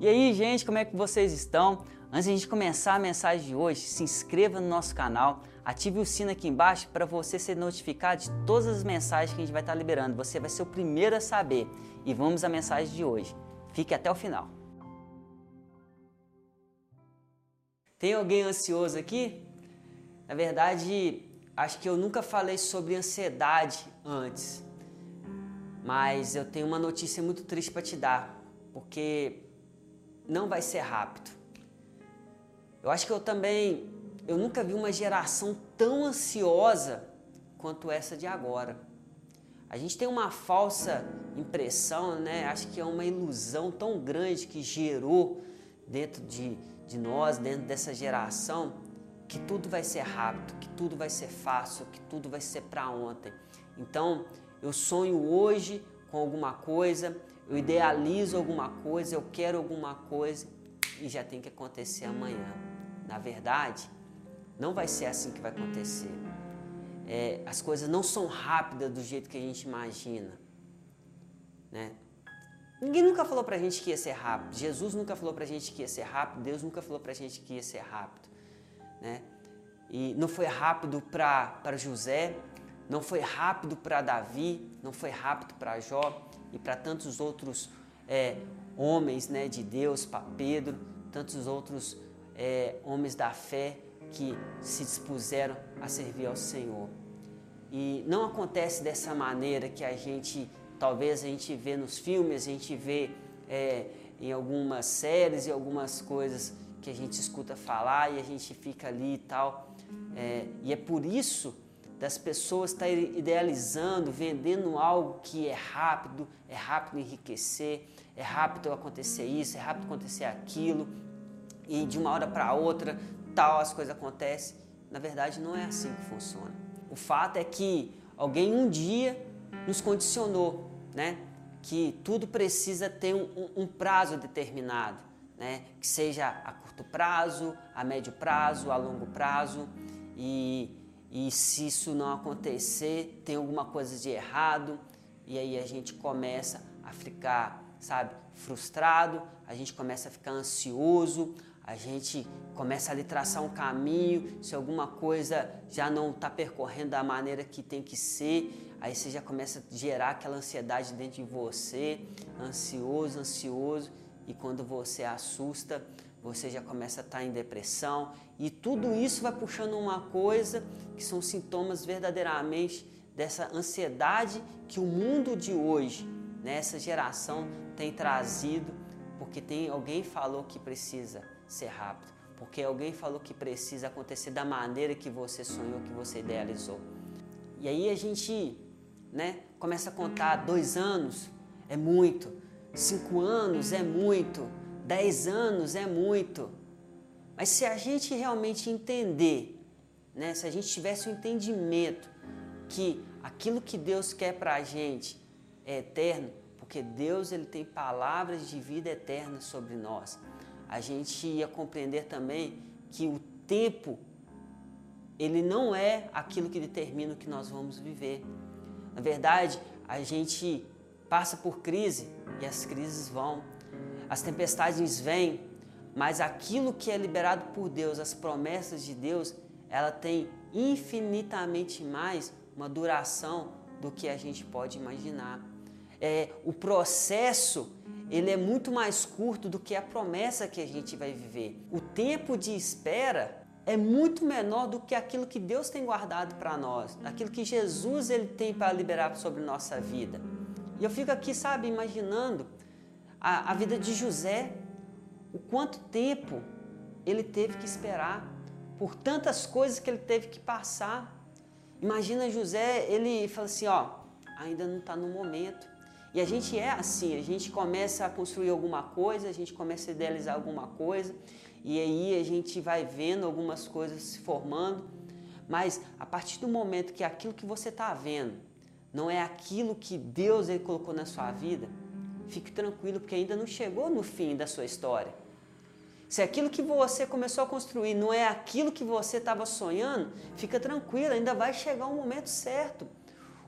E aí, gente, como é que vocês estão? Antes de a gente começar a mensagem de hoje, se inscreva no nosso canal, ative o sino aqui embaixo para você ser notificado de todas as mensagens que a gente vai estar liberando. Você vai ser o primeiro a saber. E vamos à mensagem de hoje. Fique até o final. Tem alguém ansioso aqui? Na verdade, acho que eu nunca falei sobre ansiedade antes. Mas eu tenho uma notícia muito triste para te dar, porque não vai ser rápido. Eu acho que eu também eu nunca vi uma geração tão ansiosa quanto essa de agora. A gente tem uma falsa impressão, né? Acho que é uma ilusão tão grande que gerou dentro de, de nós, dentro dessa geração, que tudo vai ser rápido, que tudo vai ser fácil, que tudo vai ser para ontem. Então, eu sonho hoje com alguma coisa, eu idealizo alguma coisa, eu quero alguma coisa e já tem que acontecer amanhã. Na verdade, não vai ser assim que vai acontecer. É, as coisas não são rápidas do jeito que a gente imagina. Né? Ninguém nunca falou pra gente que ia ser rápido. Jesus nunca falou pra gente que ia ser rápido. Deus nunca falou pra gente que ia ser rápido. Né? E não foi rápido para José, não foi rápido para Davi, não foi rápido para Jó e para tantos outros é, homens né, de Deus, para Pedro, tantos outros é, homens da fé que se dispuseram a servir ao Senhor. E não acontece dessa maneira que a gente, talvez a gente vê nos filmes, a gente vê é, em algumas séries e algumas coisas que a gente escuta falar e a gente fica ali e tal. É, e é por isso das pessoas estar tá idealizando, vendendo algo que é rápido, é rápido enriquecer, é rápido acontecer isso, é rápido acontecer aquilo, e de uma hora para outra tal as coisas acontecem. Na verdade, não é assim que funciona. O fato é que alguém um dia nos condicionou, né? Que tudo precisa ter um, um, prazo determinado, né? Que seja a curto prazo, a médio prazo, a longo prazo e e se isso não acontecer, tem alguma coisa de errado, e aí a gente começa a ficar, sabe, frustrado, a gente começa a ficar ansioso, a gente começa a lhe traçar um caminho, se alguma coisa já não está percorrendo da maneira que tem que ser, aí você já começa a gerar aquela ansiedade dentro de você, ansioso, ansioso, e quando você assusta, você já começa a estar em depressão e tudo isso vai puxando uma coisa que são sintomas verdadeiramente dessa ansiedade que o mundo de hoje, nessa geração, tem trazido, porque tem alguém falou que precisa ser rápido, porque alguém falou que precisa acontecer da maneira que você sonhou, que você idealizou. E aí a gente, né, começa a contar dois anos é muito, cinco anos é muito, 10 anos é muito. Mas se a gente realmente entender, né, se a gente tivesse o um entendimento que aquilo que Deus quer para a gente é eterno, porque Deus ele tem palavras de vida eterna sobre nós, a gente ia compreender também que o tempo ele não é aquilo que determina o que nós vamos viver. Na verdade, a gente passa por crise e as crises vão as tempestades vêm, mas aquilo que é liberado por Deus, as promessas de Deus, ela tem infinitamente mais uma duração do que a gente pode imaginar. É, o processo ele é muito mais curto do que a promessa que a gente vai viver. O tempo de espera é muito menor do que aquilo que Deus tem guardado para nós, aquilo que Jesus ele tem para liberar sobre nossa vida. E eu fico aqui, sabe, imaginando a, a vida de José, o quanto tempo ele teve que esperar, por tantas coisas que ele teve que passar. Imagina José, ele fala assim, ó, ainda não está no momento. E a gente é assim, a gente começa a construir alguma coisa, a gente começa a idealizar alguma coisa, e aí a gente vai vendo algumas coisas se formando, mas a partir do momento que aquilo que você está vendo não é aquilo que Deus ele colocou na sua vida, fique tranquilo, porque ainda não chegou no fim da sua história. Se aquilo que você começou a construir não é aquilo que você estava sonhando, fica tranquilo, ainda vai chegar o momento certo.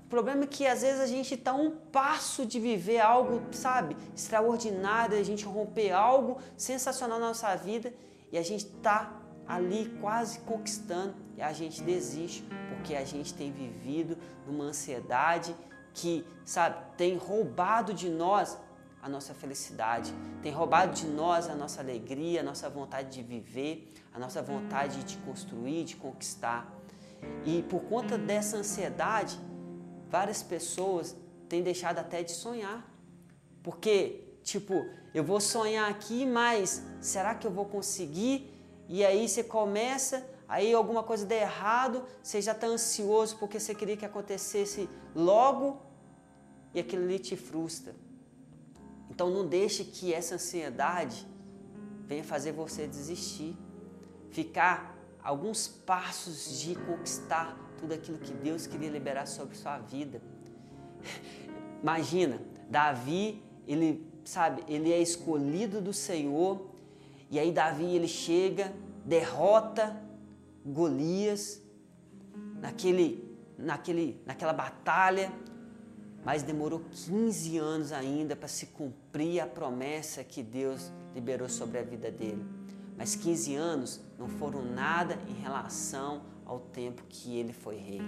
O problema é que às vezes a gente está um passo de viver algo, sabe, extraordinário, a gente romper algo sensacional na nossa vida e a gente está ali quase conquistando e a gente desiste porque a gente tem vivido numa ansiedade que, sabe, tem roubado de nós a nossa felicidade, tem roubado de nós a nossa alegria, a nossa vontade de viver, a nossa vontade de construir, de conquistar. E por conta dessa ansiedade, várias pessoas têm deixado até de sonhar. Porque, tipo, eu vou sonhar aqui, mas será que eu vou conseguir? E aí você começa, aí alguma coisa der errado, você já está ansioso porque você queria que acontecesse logo e aquilo ali te frustra. Então não deixe que essa ansiedade venha fazer você desistir, ficar alguns passos de conquistar tudo aquilo que Deus queria liberar sobre sua vida. Imagina, Davi, ele sabe, ele é escolhido do Senhor, e aí Davi ele chega, derrota Golias naquele naquele naquela batalha, mas demorou 15 anos ainda para se cumprir a promessa que Deus liberou sobre a vida dele. Mas 15 anos não foram nada em relação ao tempo que ele foi rei.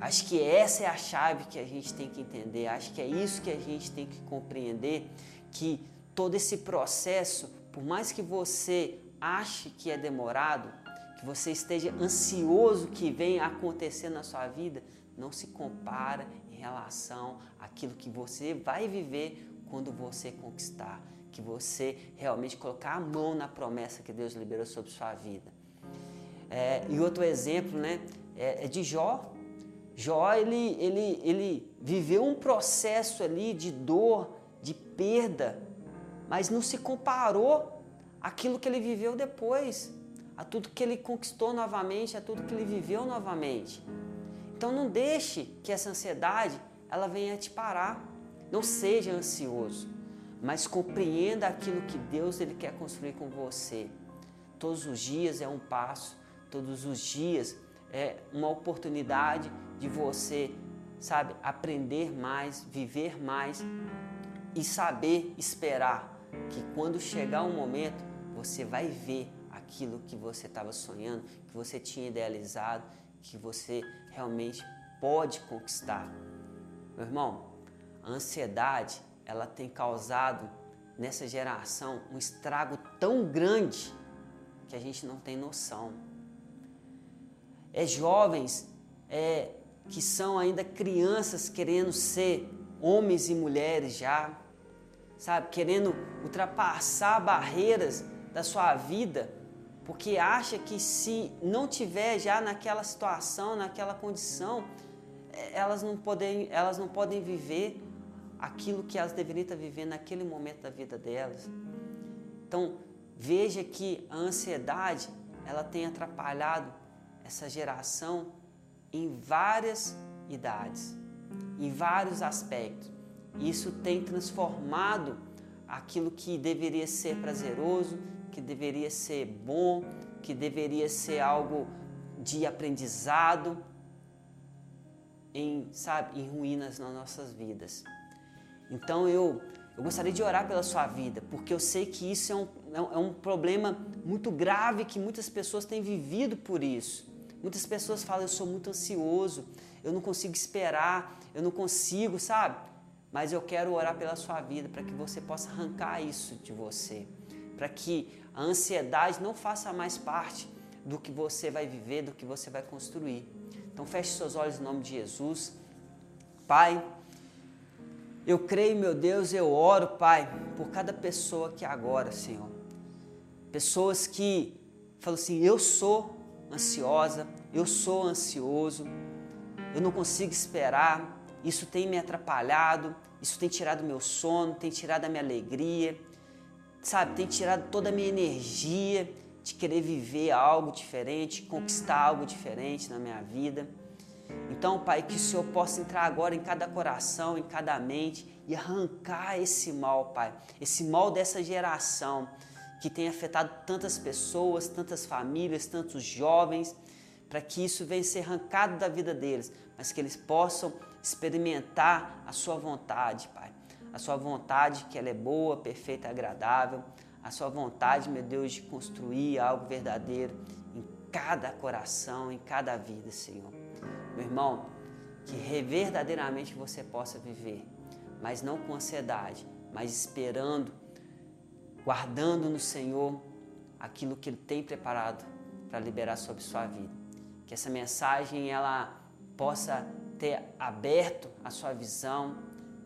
Acho que essa é a chave que a gente tem que entender. Acho que é isso que a gente tem que compreender que todo esse processo, por mais que você ache que é demorado, que você esteja ansioso que venha acontecer na sua vida, não se compara em relação àquilo que você vai viver quando você conquistar, que você realmente colocar a mão na promessa que Deus liberou sobre sua vida. É, e outro exemplo né, é, é de Jó. Jó ele, ele, ele viveu um processo ali de dor, de perda, mas não se comparou àquilo que ele viveu depois, a tudo que ele conquistou novamente, a tudo que ele viveu novamente. Então não deixe que essa ansiedade ela venha te parar. Não seja ansioso, mas compreenda aquilo que Deus ele quer construir com você. Todos os dias é um passo, todos os dias é uma oportunidade de você, sabe, aprender mais, viver mais e saber esperar que quando chegar um momento você vai ver aquilo que você estava sonhando, que você tinha idealizado, que você realmente pode conquistar. Meu irmão, a ansiedade ela tem causado nessa geração um estrago tão grande que a gente não tem noção é jovens é, que são ainda crianças querendo ser homens e mulheres já, sabe? Querendo ultrapassar barreiras da sua vida, porque acha que se não tiver já naquela situação, naquela condição, é, elas não podem, elas não podem viver aquilo que elas deveriam estar vivendo naquele momento da vida delas. Então, veja que a ansiedade, ela tem atrapalhado essa geração em várias idades, em vários aspectos. Isso tem transformado aquilo que deveria ser prazeroso, que deveria ser bom, que deveria ser algo de aprendizado, em, sabe, em ruínas nas nossas vidas. Então eu, eu gostaria de orar pela sua vida, porque eu sei que isso é um, é um problema muito grave que muitas pessoas têm vivido por isso. Muitas pessoas falam, eu sou muito ansioso, eu não consigo esperar, eu não consigo, sabe? Mas eu quero orar pela sua vida para que você possa arrancar isso de você, para que a ansiedade não faça mais parte do que você vai viver, do que você vai construir. Então feche seus olhos em nome de Jesus. Pai, eu creio, meu Deus, eu oro, Pai, por cada pessoa que agora, Senhor. Pessoas que falam assim, eu sou ansiosa, eu sou ansioso, eu não consigo esperar, isso tem me atrapalhado, isso tem tirado meu sono, tem tirado a minha alegria, sabe, tem tirado toda a minha energia de querer viver algo diferente, conquistar algo diferente na minha vida. Então, Pai, que o Senhor possa entrar agora em cada coração, em cada mente e arrancar esse mal, Pai, esse mal dessa geração que tem afetado tantas pessoas, tantas famílias, tantos jovens. Para que isso venha ser arrancado da vida deles, mas que eles possam experimentar a sua vontade, Pai. A sua vontade que ela é boa, perfeita agradável. A sua vontade, meu Deus, de construir algo verdadeiro em cada coração, em cada vida, Senhor. Meu irmão, que verdadeiramente você possa viver, mas não com ansiedade, mas esperando, guardando no Senhor aquilo que Ele tem preparado para liberar sobre sua vida. Que essa mensagem ela possa ter aberto a sua visão,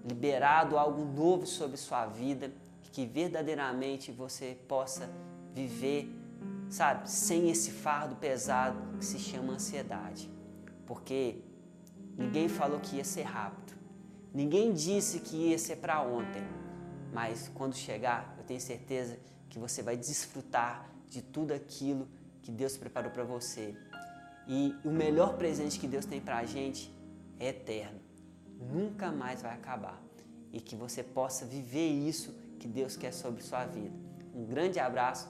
liberado algo novo sobre sua vida, que verdadeiramente você possa viver, sabe, sem esse fardo pesado que se chama ansiedade. Porque ninguém falou que ia ser rápido. Ninguém disse que ia ser para ontem. Mas quando chegar, eu tenho certeza que você vai desfrutar de tudo aquilo que Deus preparou para você. E o melhor presente que Deus tem para a gente é eterno. Nunca mais vai acabar. E que você possa viver isso que Deus quer sobre sua vida. Um grande abraço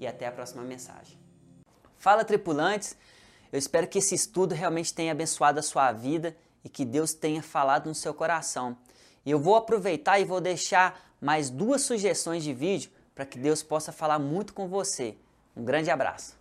e até a próxima mensagem. Fala, tripulantes! Eu espero que esse estudo realmente tenha abençoado a sua vida e que Deus tenha falado no seu coração. E eu vou aproveitar e vou deixar mais duas sugestões de vídeo para que Deus possa falar muito com você. Um grande abraço.